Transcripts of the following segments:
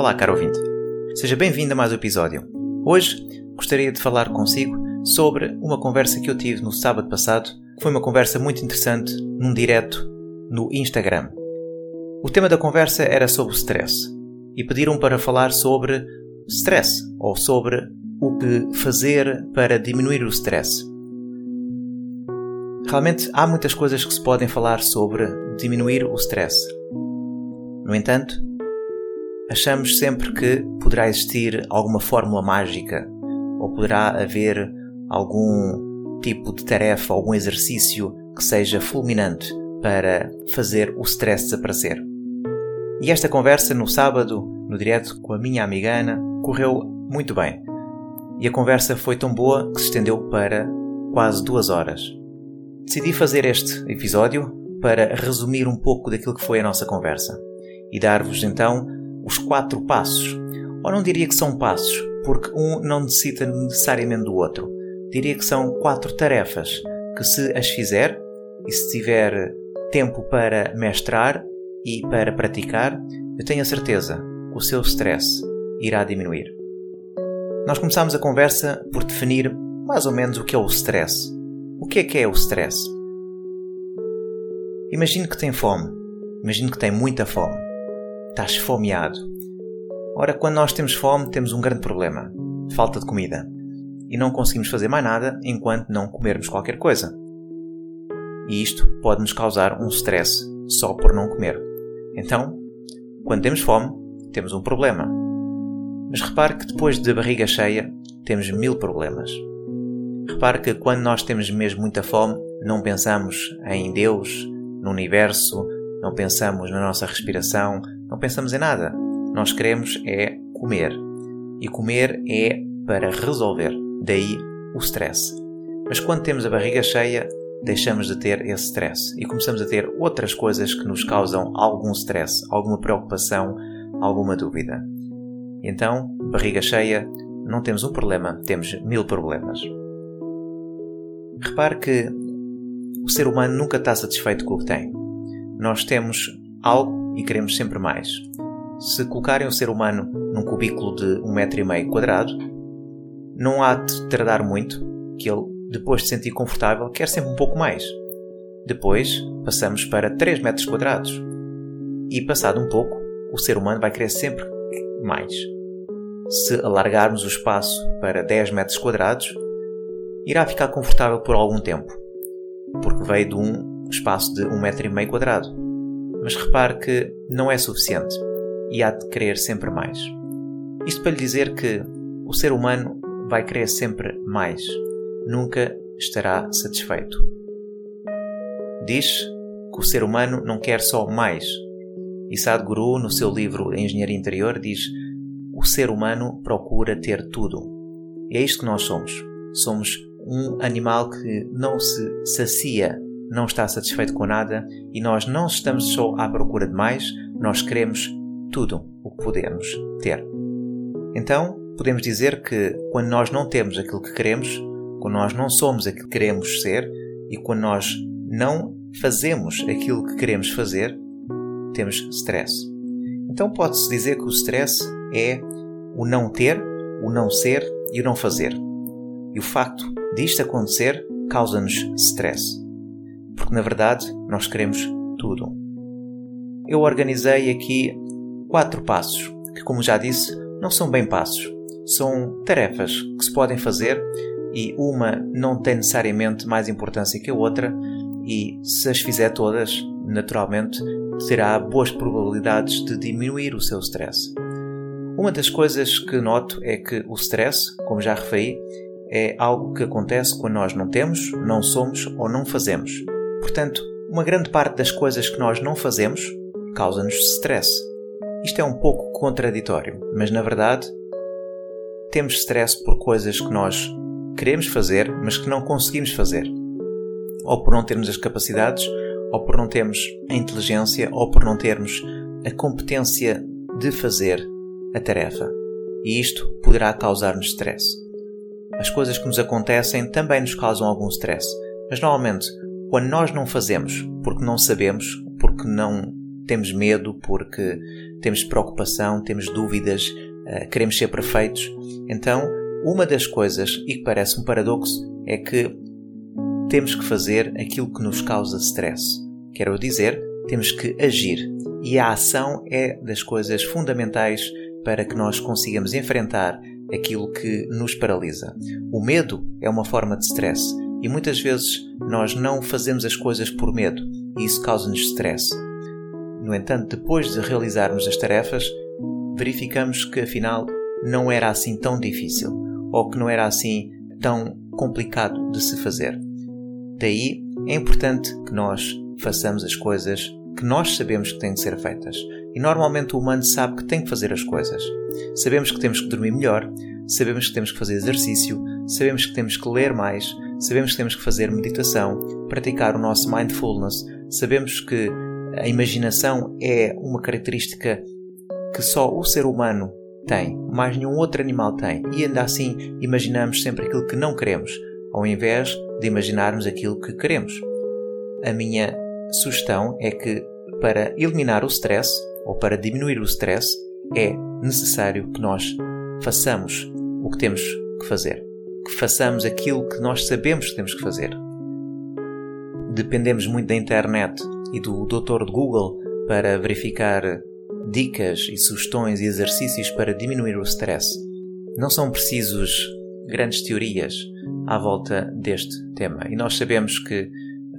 Olá, caro ouvinte. Seja bem-vindo a mais um episódio. Hoje gostaria de falar consigo sobre uma conversa que eu tive no sábado passado. Foi uma conversa muito interessante num direto no Instagram. O tema da conversa era sobre stress e pediram para falar sobre stress ou sobre o que fazer para diminuir o stress. Realmente há muitas coisas que se podem falar sobre diminuir o stress. No entanto, achamos sempre que poderá existir alguma fórmula mágica ou poderá haver algum tipo de tarefa, algum exercício que seja fulminante para fazer o stress desaparecer. E esta conversa no sábado, no direto com a minha amiga Ana, correu muito bem. E a conversa foi tão boa que se estendeu para quase duas horas. Decidi fazer este episódio para resumir um pouco daquilo que foi a nossa conversa e dar-vos então os quatro passos. Ou não diria que são passos, porque um não necessita necessariamente do outro. Diria que são quatro tarefas que, se as fizer e se tiver tempo para mestrar e para praticar, eu tenho a certeza que o seu stress irá diminuir. Nós começamos a conversa por definir mais ou menos o que é o stress. O que é que é o stress? Imagine que tem fome. Imagine que tem muita fome. Está esfomeado. Ora, quando nós temos fome, temos um grande problema: falta de comida. E não conseguimos fazer mais nada enquanto não comermos qualquer coisa. E isto pode nos causar um stress só por não comer. Então, quando temos fome, temos um problema. Mas repare que depois de barriga cheia, temos mil problemas. Repare que quando nós temos mesmo muita fome, não pensamos em Deus, no universo, não pensamos na nossa respiração, não pensamos em nada. Nós queremos é comer. E comer é para resolver. Daí o stress. Mas quando temos a barriga cheia, deixamos de ter esse stress e começamos a ter outras coisas que nos causam algum stress, alguma preocupação, alguma dúvida. Então, barriga cheia, não temos um problema, temos mil problemas. Repare que o ser humano nunca está satisfeito com o que tem. Nós temos algo e queremos sempre mais. Se colocarem o ser humano num cubículo de um metro e meio quadrado, não há de tardar muito que ele depois de sentir confortável, quer sempre um pouco mais. Depois, passamos para 3 metros quadrados. E passado um pouco, o ser humano vai querer sempre mais. Se alargarmos o espaço para 10 metros quadrados, irá ficar confortável por algum tempo, porque veio de um espaço de 1 metro e meio quadrado. Mas repare que não é suficiente e há de querer sempre mais. Isto para lhe dizer que o ser humano vai querer sempre mais nunca estará satisfeito. Diz que o ser humano não quer só mais. E Sadhguru, no seu livro Engenharia Interior, diz: o ser humano procura ter tudo. E é isto que nós somos. Somos um animal que não se sacia, não está satisfeito com nada e nós não estamos só à procura de mais, nós queremos tudo o que podemos ter. Então, podemos dizer que quando nós não temos aquilo que queremos, quando nós não somos aquilo que queremos ser e quando nós não fazemos aquilo que queremos fazer, temos stress. Então pode-se dizer que o stress é o não ter, o não ser e o não fazer. E o facto disto acontecer causa-nos stress. Porque na verdade nós queremos tudo. Eu organizei aqui quatro passos, que, como já disse, não são bem passos, são tarefas que se podem fazer e uma não tem necessariamente mais importância que a outra, e se as fizer todas, naturalmente terá boas probabilidades de diminuir o seu stress. Uma das coisas que noto é que o stress, como já referi, é algo que acontece quando nós não temos, não somos ou não fazemos. Portanto, uma grande parte das coisas que nós não fazemos causa-nos stress. Isto é um pouco contraditório, mas na verdade temos stress por coisas que nós queremos fazer, mas que não conseguimos fazer. Ou por não termos as capacidades, ou por não termos a inteligência, ou por não termos a competência de fazer a tarefa. E isto poderá causar-nos stress. As coisas que nos acontecem também nos causam algum stress, mas normalmente quando nós não fazemos porque não sabemos, porque não temos medo, porque temos preocupação, temos dúvidas, eh, queremos ser perfeitos, então uma das coisas, e que parece um paradoxo, é que temos que fazer aquilo que nos causa stress. Quero dizer, temos que agir. E a ação é das coisas fundamentais para que nós consigamos enfrentar aquilo que nos paralisa. O medo é uma forma de stress e muitas vezes nós não fazemos as coisas por medo e isso causa-nos stress. No entanto, depois de realizarmos as tarefas, verificamos que afinal não era assim tão difícil ou que não era assim tão complicado de se fazer. Daí é importante que nós façamos as coisas que nós sabemos que têm de ser feitas. E normalmente o humano sabe que tem que fazer as coisas. Sabemos que temos que dormir melhor, sabemos que temos que fazer exercício, sabemos que temos que ler mais, sabemos que temos que fazer meditação, praticar o nosso mindfulness, sabemos que a imaginação é uma característica que só o ser humano tem, mais nenhum outro animal tem, e ainda assim imaginamos sempre aquilo que não queremos, ao invés de imaginarmos aquilo que queremos. A minha sugestão é que para eliminar o stress ou para diminuir o stress é necessário que nós façamos o que temos que fazer que façamos aquilo que nós sabemos que temos que fazer. Dependemos muito da internet e do doutor de Google para verificar dicas e sugestões e exercícios para diminuir o stress. Não são precisos grandes teorias à volta deste tema. E nós sabemos que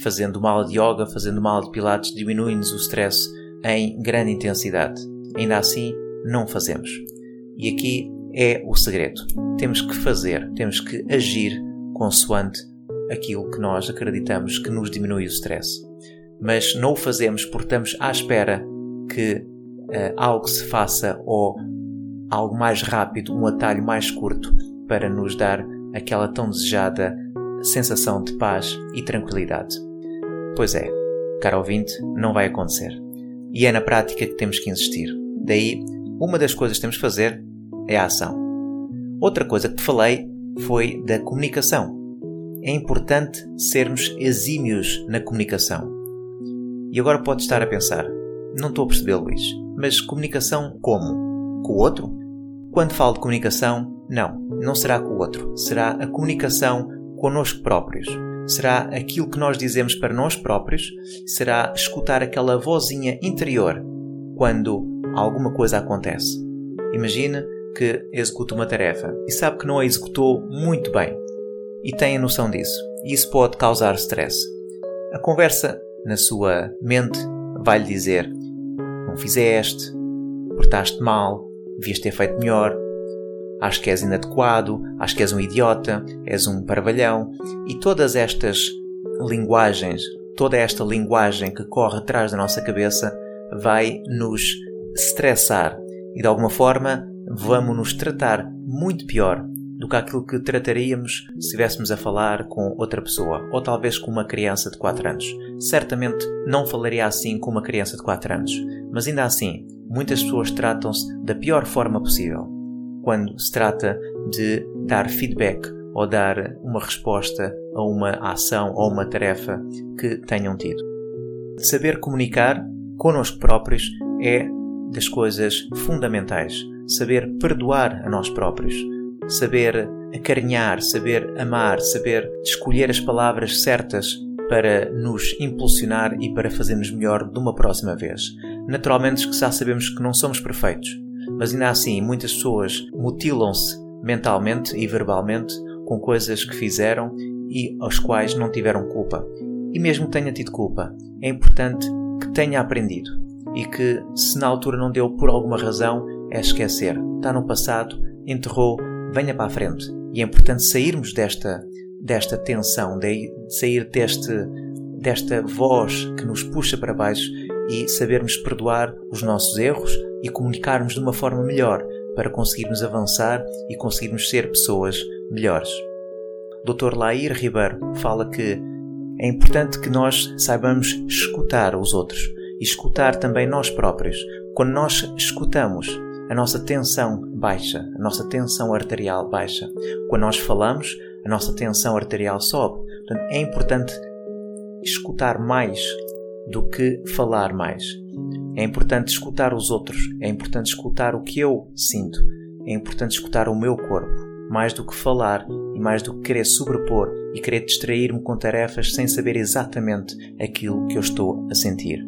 fazendo uma aula de yoga, fazendo uma aula de pilates, diminui-nos o stress em grande intensidade. Ainda assim, não fazemos. E aqui é o segredo. Temos que fazer, temos que agir consoante aquilo que nós acreditamos que nos diminui o stress. Mas não o fazemos porque estamos à espera que uh, algo se faça ou algo mais rápido, um atalho mais curto para nos dar aquela tão desejada sensação de paz e tranquilidade. Pois é, caro ouvinte, não vai acontecer. E é na prática que temos que insistir. Daí, uma das coisas que temos que fazer é a ação. Outra coisa que te falei foi da comunicação. É importante sermos exímios na comunicação. E agora pode estar a pensar: não estou a perceber, Luís, mas comunicação como? Com o outro? Quando falo de comunicação, não, não será com o outro. Será a comunicação connosco próprios. Será aquilo que nós dizemos para nós próprios, será escutar aquela vozinha interior quando alguma coisa acontece. Imagina que executa uma tarefa e sabe que não a executou muito bem e tem a noção disso. E isso pode causar stress. A conversa na sua mente vai lhe dizer: Não fizeste, portaste mal, devias ter feito melhor, acho que és inadequado, acho que és um idiota, és um parvalhão. E todas estas linguagens, toda esta linguagem que corre atrás da nossa cabeça vai nos estressar e de alguma forma vamos nos tratar muito pior do que aquilo que trataríamos se estivéssemos a falar com outra pessoa, ou talvez com uma criança de 4 anos. Certamente não falaria assim com uma criança de 4 anos, mas ainda assim, muitas pessoas tratam-se da pior forma possível quando se trata de dar feedback ou dar uma resposta a uma ação ou uma tarefa que tenham tido. Saber comunicar connosco próprios é das coisas fundamentais saber perdoar a nós próprios, saber acarinhar, saber amar, saber escolher as palavras certas para nos impulsionar e para fazermos melhor de uma próxima vez. Naturalmente que já sabemos que não somos perfeitos, mas ainda assim muitas pessoas mutilam-se mentalmente e verbalmente com coisas que fizeram e aos quais não tiveram culpa. E mesmo que tenha tido culpa, é importante que tenha aprendido e que, se na altura não deu por alguma razão, é esquecer. Está no passado, enterrou, venha para a frente. E é importante sairmos desta, desta tensão, de sair deste desta voz que nos puxa para baixo e sabermos perdoar os nossos erros e comunicarmos de uma forma melhor para conseguirmos avançar e conseguirmos ser pessoas melhores. Dr. Lair Ribeiro fala que é importante que nós saibamos escutar os outros e escutar também nós próprios. Quando nós escutamos, a nossa tensão baixa, a nossa tensão arterial baixa. Quando nós falamos, a nossa tensão arterial sobe. Portanto, é importante escutar mais do que falar mais. É importante escutar os outros, é importante escutar o que eu sinto, é importante escutar o meu corpo, mais do que falar e mais do que querer sobrepor e querer distrair-me com tarefas sem saber exatamente aquilo que eu estou a sentir.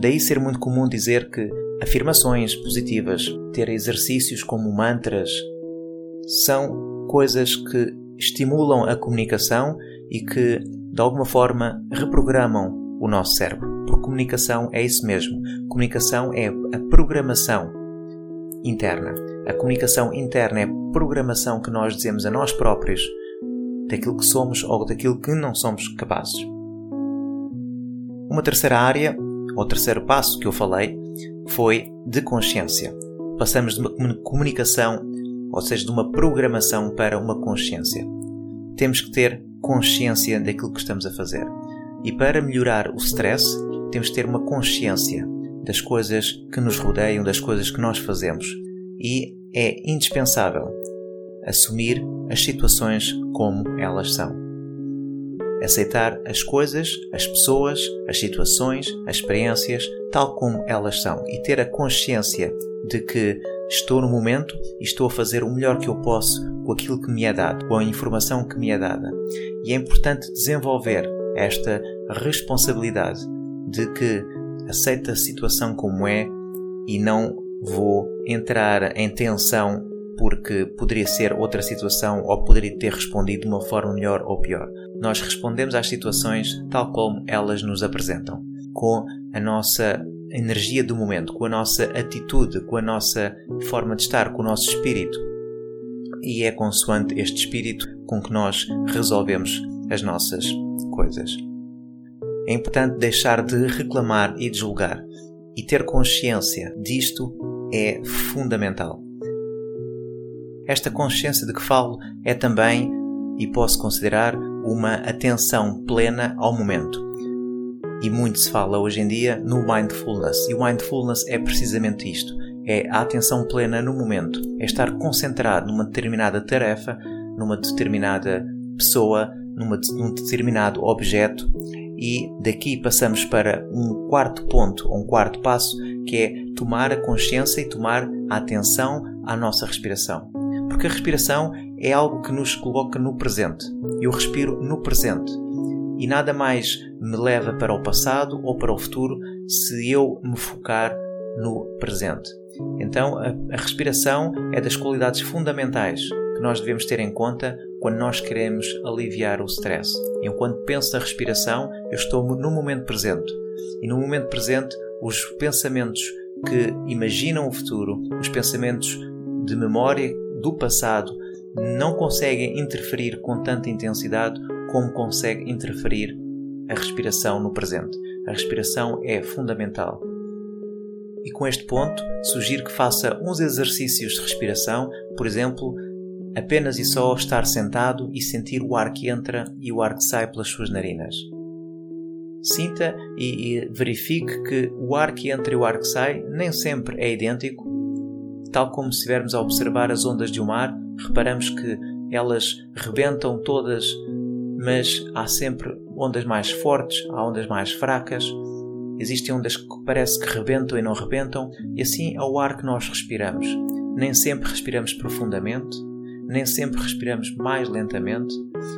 Daí ser muito comum dizer que afirmações positivas, ter exercícios como mantras, são coisas que estimulam a comunicação e que, de alguma forma, reprogramam o nosso cérebro. Porque comunicação é isso mesmo. Comunicação é a programação interna. A comunicação interna é a programação que nós dizemos a nós próprios daquilo que somos ou daquilo que não somos capazes. Uma terceira área, ou terceiro passo que eu falei, foi de consciência. Passamos de uma comunicação, ou seja, de uma programação para uma consciência. Temos que ter consciência daquilo que estamos a fazer. E para melhorar o stress, temos que ter uma consciência das coisas que nos rodeiam, das coisas que nós fazemos. E é indispensável assumir as situações como elas são aceitar as coisas, as pessoas, as situações, as experiências tal como elas são e ter a consciência de que estou no momento e estou a fazer o melhor que eu posso com aquilo que me é dado, com a informação que me é dada. E é importante desenvolver esta responsabilidade de que aceito a situação como é e não vou entrar em tensão porque poderia ser outra situação ou poderia ter respondido de uma forma melhor ou pior. Nós respondemos às situações tal como elas nos apresentam, com a nossa energia do momento, com a nossa atitude, com a nossa forma de estar, com o nosso espírito. E é consoante este espírito com que nós resolvemos as nossas coisas. É importante deixar de reclamar e de julgar, e ter consciência disto é fundamental. Esta consciência de que falo é também, e posso considerar, uma atenção plena ao momento. E muito se fala hoje em dia no mindfulness, e o mindfulness é precisamente isto: é a atenção plena no momento, é estar concentrado numa determinada tarefa, numa determinada pessoa, numa, num determinado objeto, e daqui passamos para um quarto ponto, um quarto passo, que é tomar a consciência e tomar a atenção à nossa respiração. Porque a respiração é algo que nos coloca no presente. Eu respiro no presente. E nada mais me leva para o passado ou para o futuro se eu me focar no presente. Então, a, a respiração é das qualidades fundamentais que nós devemos ter em conta quando nós queremos aliviar o stress. Enquanto penso na respiração, eu estou no momento presente. E no momento presente, os pensamentos que imaginam o futuro, os pensamentos de memória do passado não conseguem interferir com tanta intensidade como consegue interferir a respiração no presente. A respiração é fundamental. E com este ponto, sugiro que faça uns exercícios de respiração, por exemplo, apenas e só estar sentado e sentir o ar que entra e o ar que sai pelas suas narinas. Sinta e, e verifique que o ar que entra e o ar que sai nem sempre é idêntico Tal como se estivermos a observar as ondas de um mar, reparamos que elas rebentam todas, mas há sempre ondas mais fortes, há ondas mais fracas. Existem ondas que parece que rebentam e não rebentam, e assim é o ar que nós respiramos. Nem sempre respiramos profundamente, nem sempre respiramos mais lentamente,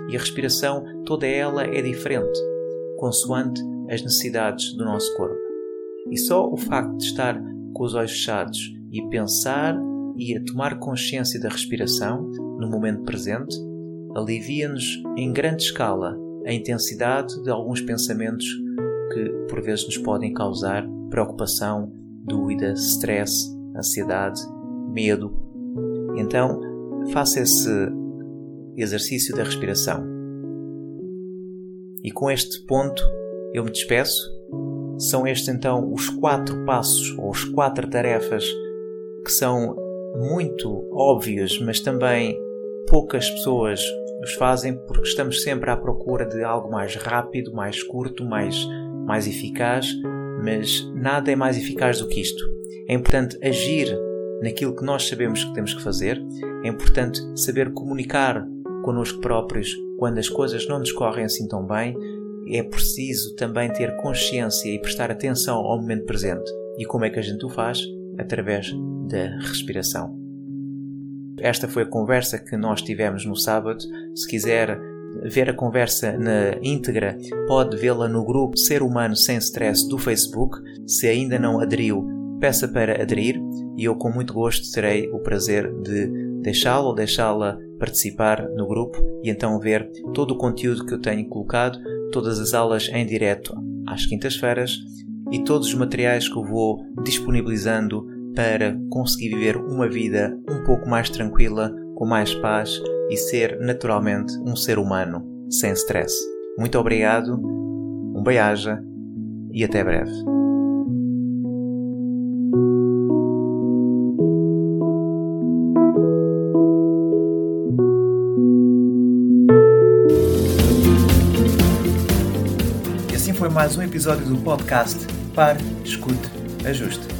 e a respiração, toda ela é diferente, consoante as necessidades do nosso corpo. E só o facto de estar com os olhos fechados e pensar e a tomar consciência da respiração no momento presente alivia-nos em grande escala a intensidade de alguns pensamentos que por vezes nos podem causar preocupação, dúvida, stress, ansiedade, medo. Então, faça esse exercício da respiração. E com este ponto, eu me despeço. São estes então os quatro passos ou as quatro tarefas que são muito óbvios, mas também poucas pessoas os fazem porque estamos sempre à procura de algo mais rápido, mais curto, mais, mais eficaz, mas nada é mais eficaz do que isto. É importante agir naquilo que nós sabemos que temos que fazer, é importante saber comunicar connosco próprios quando as coisas não nos correm assim tão bem, é preciso também ter consciência e prestar atenção ao momento presente. E como é que a gente o faz? Através da respiração. Esta foi a conversa que nós tivemos no sábado. Se quiser ver a conversa na íntegra, pode vê-la no grupo Ser Humano Sem Stress do Facebook. Se ainda não aderiu, peça para aderir e eu, com muito gosto, terei o prazer de deixá-lo ou deixá-la participar no grupo e então ver todo o conteúdo que eu tenho colocado, todas as aulas em direto às quintas-feiras e todos os materiais que eu vou disponibilizando para conseguir viver uma vida um pouco mais tranquila, com mais paz e ser naturalmente um ser humano sem stress. Muito obrigado, um beijo e até breve. Assim foi mais um episódio do podcast Pare, Escute, Ajuste.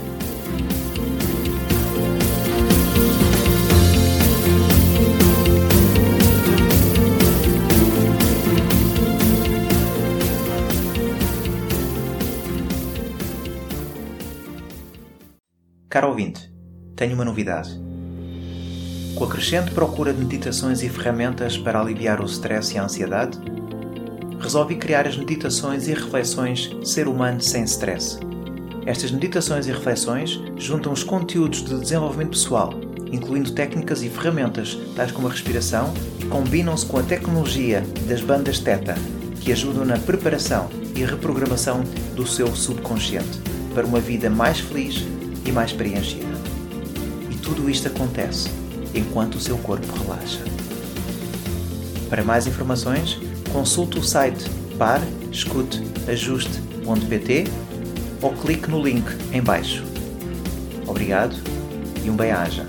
Caro ouvinte, tenho uma novidade. Com a crescente procura de meditações e ferramentas para aliviar o stress e a ansiedade, resolvi criar as meditações e reflexões Ser Humano Sem Stress. Estas meditações e reflexões juntam os conteúdos de desenvolvimento pessoal, incluindo técnicas e ferramentas tais como a respiração, e combinam-se com a tecnologia das bandas Theta, que ajudam na preparação e reprogramação do seu subconsciente para uma vida mais feliz e mais preenchida. E tudo isto acontece enquanto o seu corpo relaxa. Para mais informações, consulte o site parescuteajuste.pt ou clique no link em baixo. Obrigado e um bem-aja.